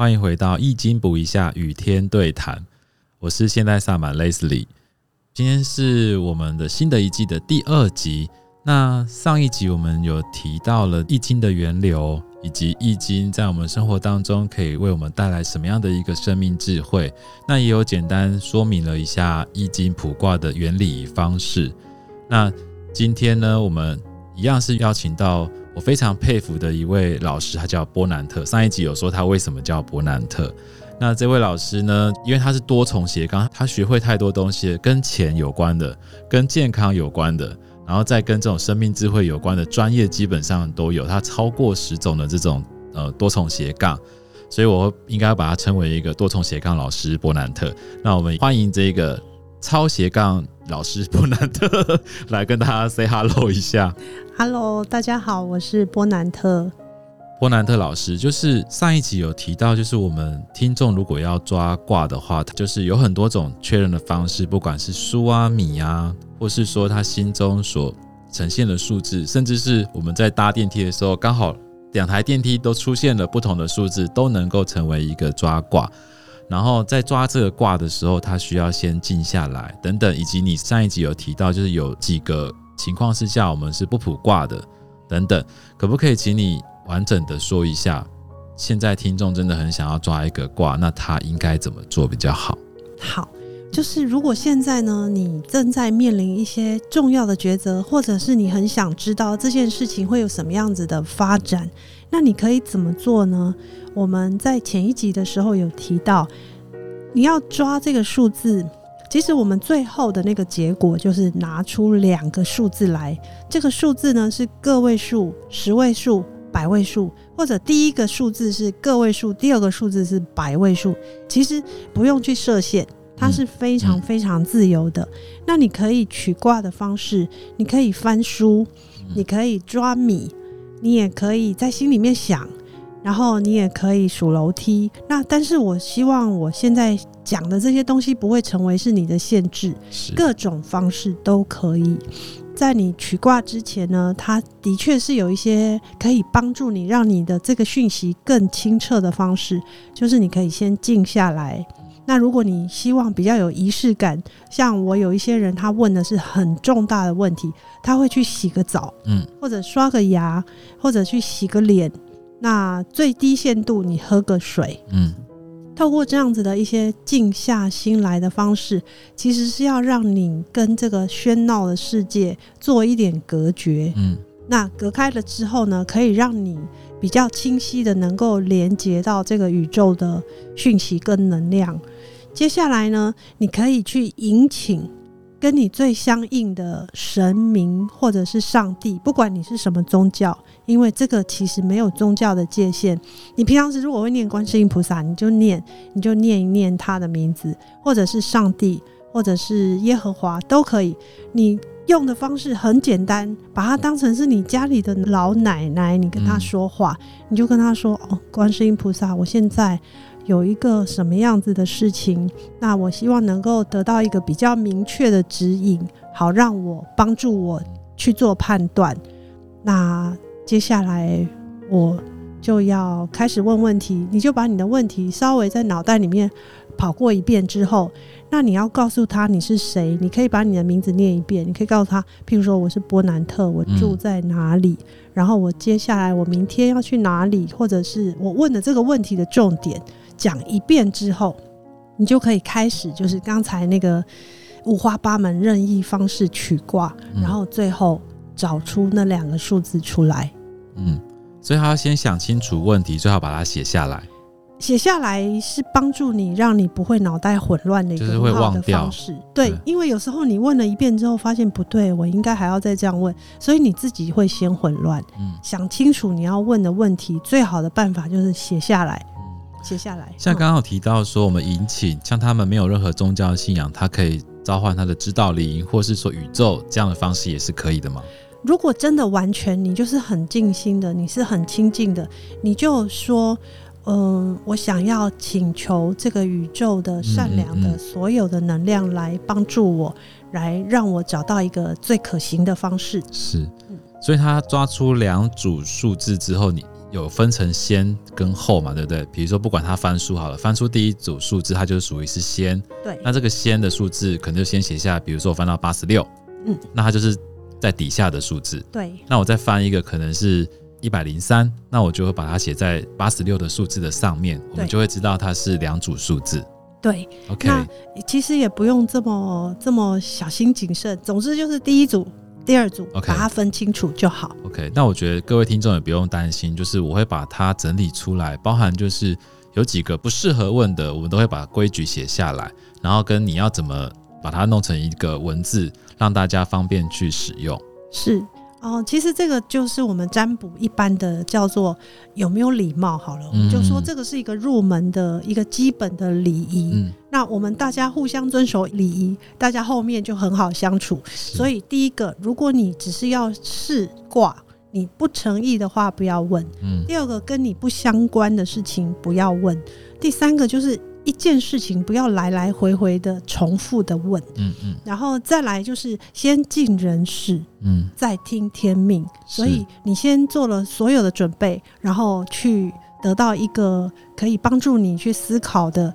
欢迎回到易经补一下与天对谈，我是现代萨满 Leslie。今天是我们的新的一季的第二集。那上一集我们有提到了易经的源流，以及易经在我们生活当中可以为我们带来什么样的一个生命智慧。那也有简单说明了一下易经卜卦的原理与方式。那今天呢，我们一样是邀请到我非常佩服的一位老师，他叫波南特。上一集有说他为什么叫波南特。那这位老师呢，因为他是多重斜杠，他学会太多东西，跟钱有关的，跟健康有关的，然后再跟这种生命智慧有关的专业，基本上都有。他超过十种的这种呃多重斜杠，所以我应该把他称为一个多重斜杠老师波南特。那我们欢迎这个超斜杠。老师波南特来跟大家 say hello 一下。Hello，大家好，我是波南特。波南特老师就是上一集有提到，就是我们听众如果要抓卦的话，就是有很多种确认的方式，不管是书啊、米啊，或是说他心中所呈现的数字，甚至是我们在搭电梯的时候，刚好两台电梯都出现了不同的数字，都能够成为一个抓卦。然后在抓这个卦的时候，他需要先静下来，等等，以及你上一集有提到，就是有几个情况之下我们是不卜卦的，等等，可不可以请你完整的说一下？现在听众真的很想要抓一个卦，那他应该怎么做比较好？好，就是如果现在呢，你正在面临一些重要的抉择，或者是你很想知道这件事情会有什么样子的发展，那你可以怎么做呢？我们在前一集的时候有提到，你要抓这个数字，其实我们最后的那个结果就是拿出两个数字来。这个数字呢是个位数、十位数、百位数，或者第一个数字是个位数，第二个数字是百位数。其实不用去设限，它是非常非常自由的。那你可以取卦的方式，你可以翻书，你可以抓米，你也可以在心里面想。然后你也可以数楼梯，那但是我希望我现在讲的这些东西不会成为是你的限制，各种方式都可以。在你取卦之前呢，它的确是有一些可以帮助你让你的这个讯息更清澈的方式，就是你可以先静下来。那如果你希望比较有仪式感，像我有一些人他问的是很重大的问题，他会去洗个澡，嗯，或者刷个牙，或者去洗个脸。那最低限度，你喝个水，嗯，透过这样子的一些静下心来的方式，其实是要让你跟这个喧闹的世界做一点隔绝，嗯，那隔开了之后呢，可以让你比较清晰的能够连接到这个宇宙的讯息跟能量。接下来呢，你可以去迎请。跟你最相应的神明或者是上帝，不管你是什么宗教，因为这个其实没有宗教的界限。你平常时如果会念观世音菩萨，你就念，你就念一念他的名字，或者是上帝，或者是耶和华都可以。你用的方式很简单，把它当成是你家里的老奶奶，你跟他说话，你就跟他说：“哦，观世音菩萨，我现在。”有一个什么样子的事情，那我希望能够得到一个比较明确的指引，好让我帮助我去做判断。那接下来我就要开始问问题，你就把你的问题稍微在脑袋里面跑过一遍之后，那你要告诉他你是谁，你可以把你的名字念一遍，你可以告诉他，譬如说我是波南特，我住在哪里，然后我接下来我明天要去哪里，或者是我问的这个问题的重点。讲一遍之后，你就可以开始，就是刚才那个五花八门、任意方式取卦，然后最后找出那两个数字出来。嗯，所以他要先想清楚问题，最好把它写下来。写下来是帮助你，让你不会脑袋混乱的一个很好的方式。对，因为有时候你问了一遍之后，发现不对，我应该还要再这样问，所以你自己会先混乱。嗯，想清楚你要问的问题，最好的办法就是写下来。写下来，像刚刚有提到说，我们引请像他们没有任何宗教信仰，他可以召唤他的指导灵，或是说宇宙这样的方式也是可以的吗？如果真的完全你就是很静心的，你是很亲近的，你就说，嗯、呃，我想要请求这个宇宙的善良的所有的能量来帮助我，来让我找到一个最可行的方式。是，所以他抓出两组数字之后，你。有分成先跟后嘛，对不对？比如说，不管他翻书好了，翻出第一组数字，它就属于是先。对。那这个先的数字可能就先写下，比如说我翻到八十六，嗯，那它就是在底下的数字。对。那我再翻一个可能是一百零三，那我就会把它写在八十六的数字的上面，我们就会知道它是两组数字。对。OK。那其实也不用这么这么小心谨慎，总之就是第一组。第二组，okay, 把它分清楚就好。OK，那我觉得各位听众也不用担心，就是我会把它整理出来，包含就是有几个不适合问的，我们都会把规矩写下来，然后跟你要怎么把它弄成一个文字，让大家方便去使用。是。哦，其实这个就是我们占卜一般的叫做有没有礼貌好了，我们就说这个是一个入门的一个基本的礼仪。嗯，那我们大家互相遵守礼仪，大家后面就很好相处。所以第一个，如果你只是要试卦，你不诚意的话不要问。嗯，第二个跟你不相关的事情不要问。第三个就是。一件事情不要来来回回的重复的问，嗯嗯，然后再来就是先尽人事，嗯，再听天命。所以你先做了所有的准备，然后去得到一个可以帮助你去思考的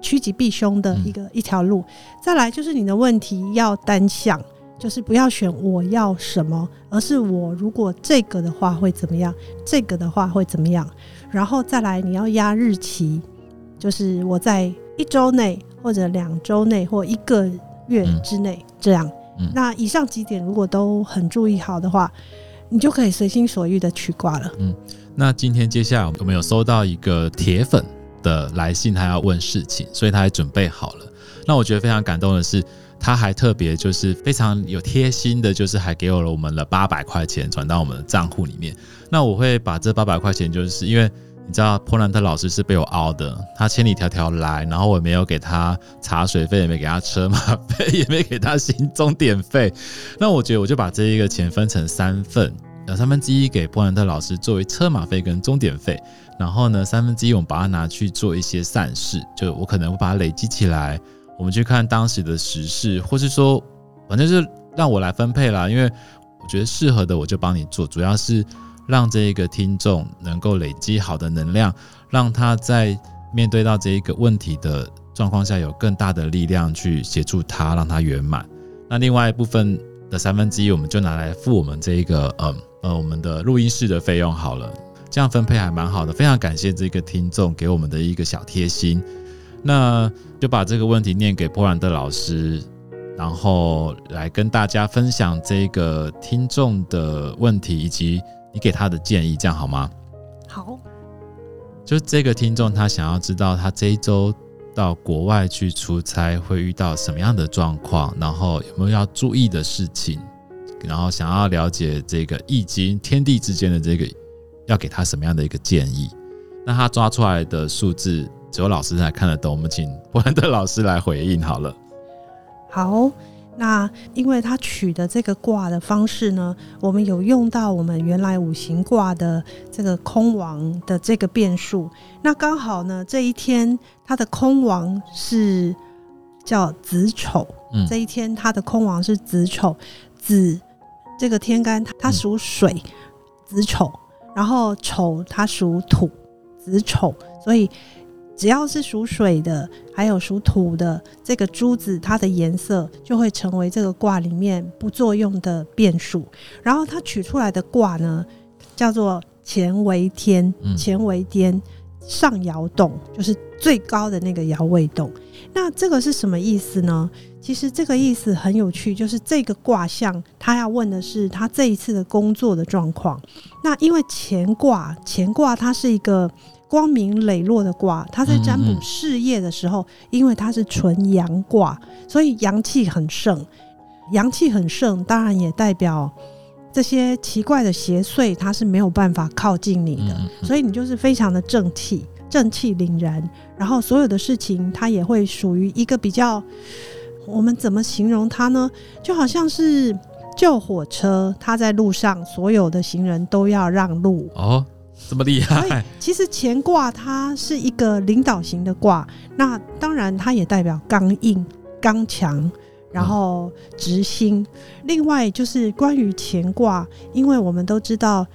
趋吉避凶的一个一条路。再来就是你的问题要单向，就是不要选我要什么，而是我如果这个的话会怎么样，这个的话会怎么样。然后再来你要压日期。就是我在一周内，或者两周内，或一个月之内，嗯、这样。嗯、那以上几点如果都很注意好的话，你就可以随心所欲的取卦了。嗯，那今天接下来我们有收到一个铁粉的来信，他要问事情，所以他还准备好了。那我觉得非常感动的是，他还特别就是非常有贴心的，就是还给我了我们的八百块钱转到我们的账户里面。那我会把这八百块钱，就是因为。你知道波兰特老师是被我凹的，他千里迢迢来，然后我没有给他茶水费，也没给他车马费，也没给他行钟点费。那我觉得我就把这一个钱分成三份，有，三分之一给波兰特老师作为车马费跟终点费，然后呢，三分之一我们把它拿去做一些善事，就我可能会把它累积起来，我们去看当时的时事，或是说，反正就是让我来分配啦，因为我觉得适合的我就帮你做，主要是。让这一个听众能够累积好的能量，让他在面对到这一个问题的状况下，有更大的力量去协助他，让他圆满。那另外一部分的三分之一，我们就拿来付我们这一个呃呃我们的录音室的费用好了。这样分配还蛮好的，非常感谢这个听众给我们的一个小贴心。那就把这个问题念给波兰的老师，然后来跟大家分享这个听众的问题以及。你给他的建议，这样好吗？好，就这个听众，他想要知道他这一周到国外去出差会遇到什么样的状况，然后有没有要注意的事情，然后想要了解这个易经天地之间的这个，要给他什么样的一个建议？那他抓出来的数字，只有老师才看得懂，我们请波兰特老师来回应好了。好。那因为他取的这个卦的方式呢，我们有用到我们原来五行卦的这个空王的这个变数。那刚好呢，这一天他的空王是叫子丑，嗯，这一天他的空王是子丑，子这个天干它属水，子丑，然后丑它属土，子丑，所以。只要是属水的，还有属土的，这个珠子它的颜色就会成为这个卦里面不作用的变数。然后它取出来的卦呢，叫做乾为天，乾为天，上爻动，就是最高的那个爻位动。那这个是什么意思呢？其实这个意思很有趣，就是这个卦象，他要问的是他这一次的工作的状况。那因为乾卦，乾卦它是一个。光明磊落的卦，它在占卜事业的时候，因为它是纯阳卦，所以阳气很盛。阳气很盛，当然也代表这些奇怪的邪祟，它是没有办法靠近你的，所以你就是非常的正气，正气凛然。然后所有的事情，它也会属于一个比较，我们怎么形容它呢？就好像是救火车，它在路上，所有的行人都要让路哦。这么厉害！其实乾卦它是一个领导型的卦，那当然它也代表刚硬、刚强，然后直心。另外就是关于乾卦，因为我们都知道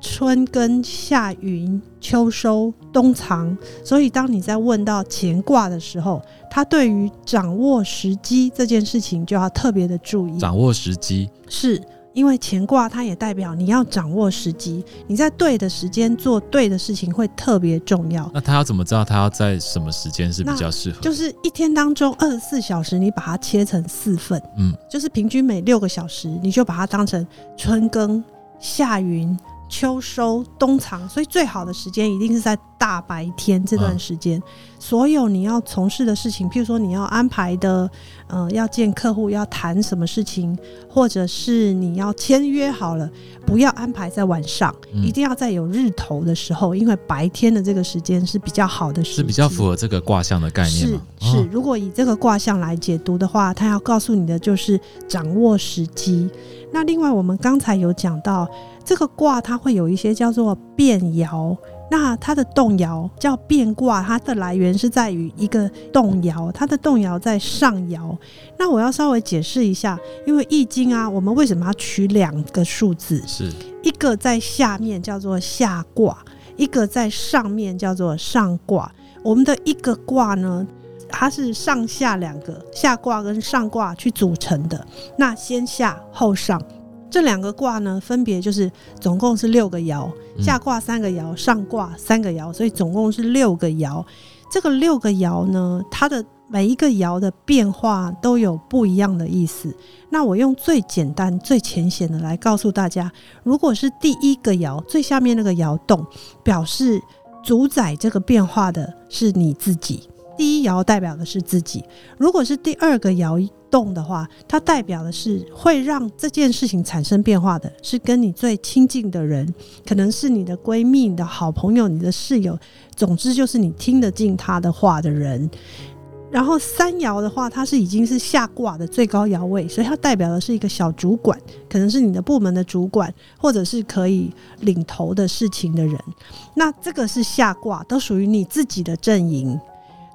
春耕、夏耘、秋收、冬藏。所以，当你在问到乾卦的时候，它对于掌握时机这件事情就要特别的注意。掌握时机是。因为乾卦它也代表你要掌握时机，你在对的时间做对的事情会特别重要。那他要怎么知道他要在什么时间是比较适合？就是一天当中二十四小时，你把它切成四份，嗯，就是平均每六个小时，你就把它当成春耕、夏耘。秋收冬藏，所以最好的时间一定是在大白天这段时间。嗯、所有你要从事的事情，譬如说你要安排的，呃，要见客户要谈什么事情，或者是你要签约好了，不要安排在晚上，嗯、一定要在有日头的时候，因为白天的这个时间是比较好的时间，是比较符合这个卦象的概念吗？是是，如果以这个卦象来解读的话，它要告诉你的就是掌握时机。那另外，我们刚才有讲到。这个卦它会有一些叫做变爻，那它的动摇叫变卦，它的来源是在于一个动摇，它的动摇在上爻。那我要稍微解释一下，因为易经啊，我们为什么要取两个数字？是一个在下面叫做下卦，一个在上面叫做上卦。我们的一个卦呢，它是上下两个下卦跟上卦去组成的，那先下后上。这两个卦呢，分别就是总共是六个爻，下卦三个爻，上卦三个爻，所以总共是六个爻。这个六个爻呢，它的每一个爻的变化都有不一样的意思。那我用最简单、最浅显的来告诉大家：如果是第一个爻最下面那个爻动，表示主宰这个变化的是你自己。第一爻代表的是自己，如果是第二个爻动的话，它代表的是会让这件事情产生变化的，是跟你最亲近的人，可能是你的闺蜜、你的好朋友、你的室友，总之就是你听得进他的话的人。然后三爻的话，它是已经是下卦的最高爻位，所以它代表的是一个小主管，可能是你的部门的主管，或者是可以领头的事情的人。那这个是下卦，都属于你自己的阵营。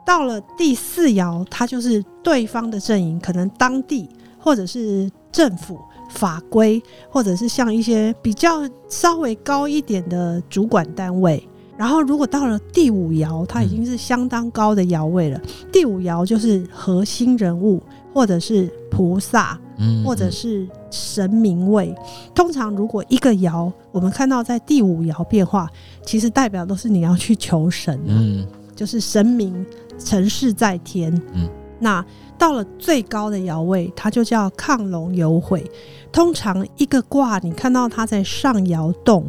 到了第四爻，它就是对方的阵营，可能当地或者是政府法规，或者是像一些比较稍微高一点的主管单位。然后，如果到了第五爻，它已经是相当高的爻位了。嗯、第五爻就是核心人物，或者是菩萨，嗯或者是神明位。通常，如果一个爻我们看到在第五爻变化，其实代表都是你要去求神，嗯，就是神明。成事在天，嗯，那到了最高的爻位，它就叫亢龙有悔。通常一个卦，你看到它在上爻动，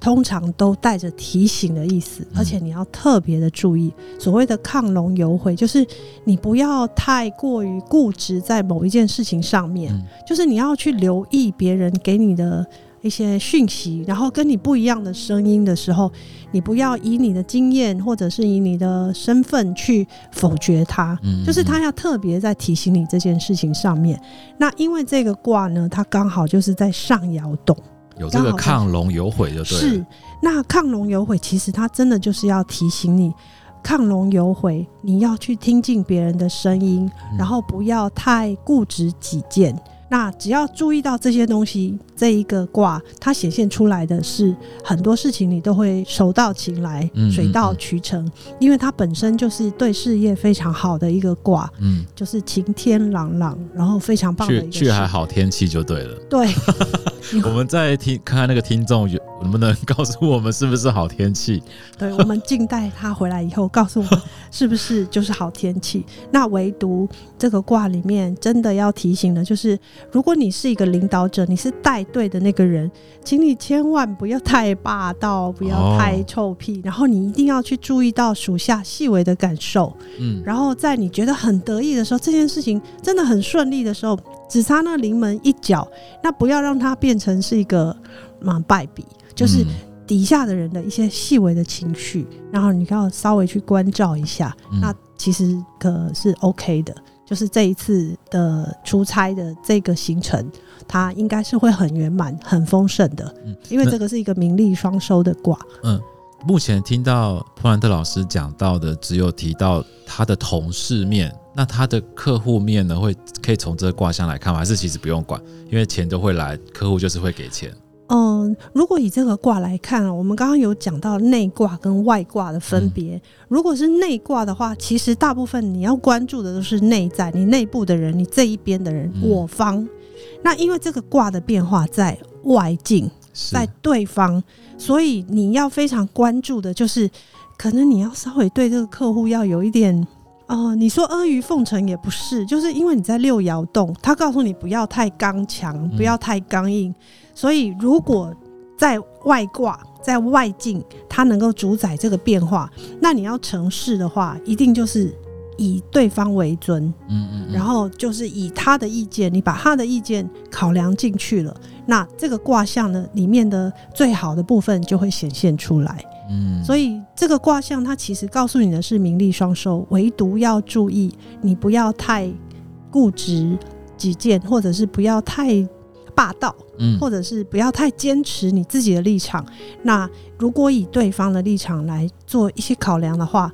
通常都带着提醒的意思，而且你要特别的注意。所谓的亢龙有悔，就是你不要太过于固执在某一件事情上面，就是你要去留意别人给你的。一些讯息，然后跟你不一样的声音的时候，你不要以你的经验或者是以你的身份去否决他，嗯嗯，就是他要特别在提醒你这件事情上面。那因为这个卦呢，它刚好就是在上爻动，有这个亢龙有悔就对了。是，那亢龙有悔，其实它真的就是要提醒你，亢龙有悔，你要去听进别人的声音，然后不要太固执己见。那只要注意到这些东西，这一个卦它显现出来的是很多事情，你都会手到擒来，水到渠成，嗯。嗯嗯，因为它本身就是对事业非常好的一个卦，嗯，就是晴天朗朗，然后非常棒的一个，去还好天气就对了。对，我们再听看看那个听众有能不能告诉我们是不是好天气？对，我们静待他回来以后告诉我们是不是就是好天气。那唯独这个卦里面真的要提醒的就是。如果你是一个领导者，你是带队的那个人，请你千万不要太霸道，不要太臭屁，然后你一定要去注意到属下细微的感受。嗯，然后在你觉得很得意的时候，这件事情真的很顺利的时候，只差那临门一脚，那不要让它变成是一个嘛败笔，就是底下的人的一些细微的情绪，然后你要稍微去关照一下，那其实可是 OK 的。就是这一次的出差的这个行程，它应该是会很圆满、很丰盛的。嗯，因为这个是一个名利双收的卦。嗯，目前听到普兰特老师讲到的，只有提到他的同事面，那他的客户面呢？会可以从这个卦象来看吗？还是其实不用管，因为钱都会来，客户就是会给钱。嗯，如果以这个卦来看，我们刚刚有讲到内卦跟外卦的分别。嗯、如果是内卦的话，其实大部分你要关注的都是内在，你内部的人，你这一边的人，嗯、我方。那因为这个卦的变化在外境，在对方，所以你要非常关注的就是，可能你要稍微对这个客户要有一点。哦、呃，你说阿谀奉承也不是，就是因为你在六爻动，他告诉你不要太刚强，不要太刚硬，嗯、所以如果在外卦，在外境，它能够主宰这个变化，那你要成事的话，一定就是以对方为尊，嗯，嗯嗯，然后就是以他的意见，你把他的意见考量进去了，那这个卦象呢里面的最好的部分就会显现出来。嗯，所以这个卦象它其实告诉你的是名利双收，唯独要注意你不要太固执己见，或者是不要太霸道，嗯，或者是不要太坚持你自己的立场。那如果以对方的立场来做一些考量的话，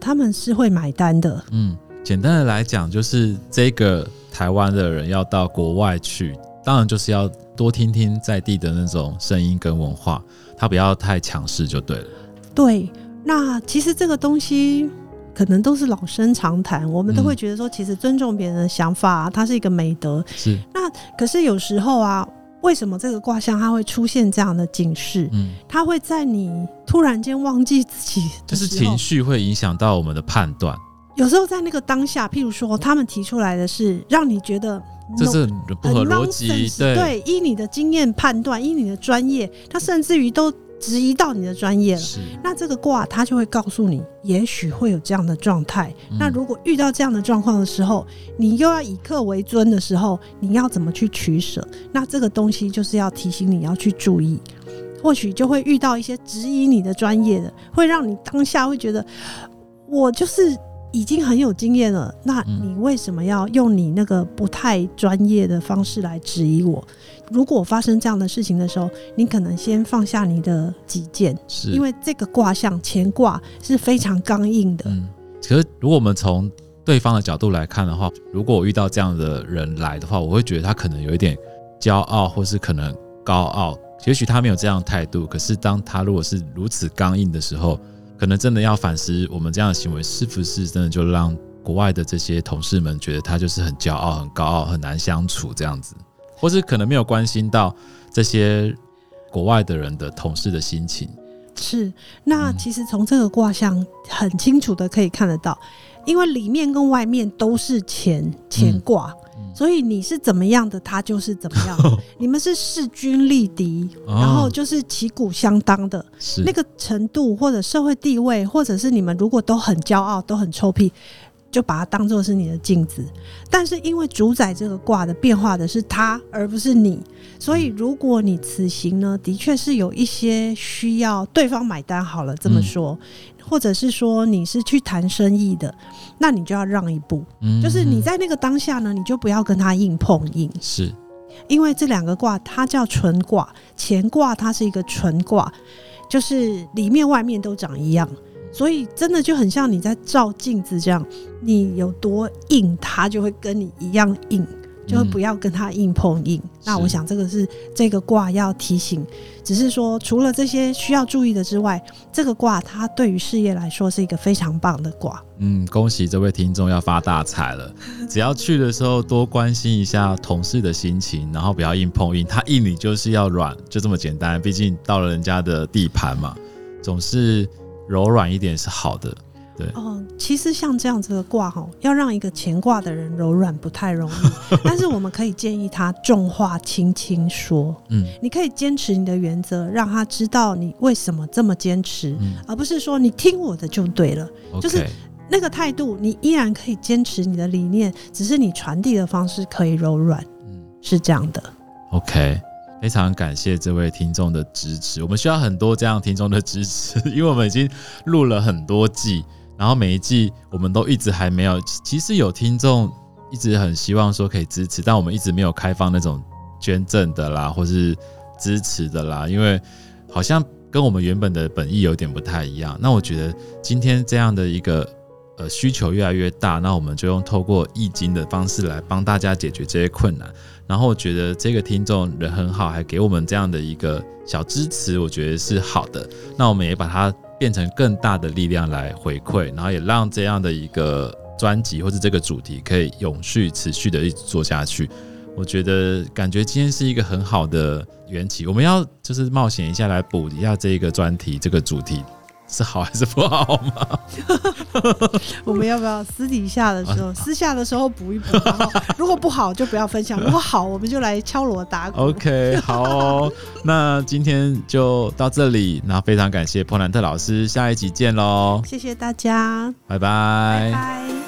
他们是会买单的。嗯，简单的来讲，就是这个台湾的人要到国外去，当然就是要多听听在地的那种声音跟文化。他不要太强势就对了。对，那其实这个东西可能都是老生常谈，我们都会觉得说，其实尊重别人的想法啊，它是一个美德。是。那可是有时候啊，为什么这个卦象它会出现这样的警示？嗯，它会在你突然间忘记自己，就是情绪会影响到我们的判断。有时候在那个当下，譬如说他们提出来的是让你觉得这是不合逻辑，对对，依你的经验判断，依你的专业，他甚至于都质疑到你的专业了。那这个卦他就会告诉你，也许会有这样的状态。嗯、那如果遇到这样的状况的时候，你又要以客为尊的时候，你要怎么去取舍？那这个东西就是要提醒你要去注意，或许就会遇到一些质疑你的专业的，会让你当下会觉得我就是。已经很有经验了，那你为什么要用你那个不太专业的方式来质疑我？如果发生这样的事情的时候，你可能先放下你的己见，是因为这个卦象乾卦是非常刚硬的。嗯，可是如果我们从对方的角度来看的话，如果我遇到这样的人来的话，我会觉得他可能有一点骄傲，或是可能高傲。也许他没有这样的态度，可是当他如果是如此刚硬的时候。可能真的要反思，我们这样的行为是不是真的就让国外的这些同事们觉得他就是很骄傲、很高傲、很难相处这样子，或是可能没有关心到这些国外的人的同事的心情。是，那其实从这个卦象很清楚的可以看得到，因为里面跟外面都是乾乾卦。嗯所以你是怎么样的，他就是怎么样的。你们是势均力敌，然后就是旗鼓相当的。那个程度，或者社会地位，或者是你们如果都很骄傲，都很臭屁，就把它当做是你的镜子。但是因为主宰这个卦的变化的是他，而不是你，所以如果你此行呢，的确是有一些需要对方买单。好了，这么说。或者是说你是去谈生意的，那你就要让一步，嗯、就是你在那个当下呢，你就不要跟他硬碰硬。是，因为这两个卦它叫纯卦，乾卦它是一个纯卦，就是里面外面都长一样，所以真的就很像你在照镜子这样，你有多硬，它就会跟你一样硬。就不要跟他硬碰硬。嗯、那我想这个是这个卦要提醒，只是说除了这些需要注意的之外，这个卦它对于事业来说是一个非常棒的卦。嗯，恭喜这位听众要发大财了。只要去的时候多关心一下同事的心情，然后不要硬碰硬。他硬你就是要软，就这么简单。毕竟到了人家的地盘嘛，总是柔软一点是好的。对哦，其实像这样子的卦哈，要让一个乾卦的人柔软不太容易，但是我们可以建议他重话轻轻说。嗯，你可以坚持你的原则，让他知道你为什么这么坚持，嗯、而不是说你听我的就对了。Okay 就是那个态度，你依然可以坚持你的理念，只是你传递的方式可以柔软。嗯，是这样的。OK，非常感谢这位听众的支持，我们需要很多这样听众的支持，因为我们已经录了很多季。然后每一季我们都一直还没有，其实有听众一直很希望说可以支持，但我们一直没有开放那种捐赠的啦，或是支持的啦，因为好像跟我们原本的本意有点不太一样。那我觉得今天这样的一个呃需求越来越大，那我们就用透过易经的方式来帮大家解决这些困难。然后我觉得这个听众人很好，还给我们这样的一个小支持，我觉得是好的。那我们也把它变成更大的力量来回馈，然后也让这样的一个专辑或者这个主题可以永续持续的一直做下去。我觉得感觉今天是一个很好的缘起，我们要就是冒险一下来补一下这个专题这个主题。是好还是不好吗？我们要不要私底下的时候，私下的时候补一补？然后如果不好就不要分享，如果好我们就来敲锣打鼓。OK，好哦，那今天就到这里，那非常感谢波兰特老师，下一集见喽！谢谢大家，拜拜。拜拜。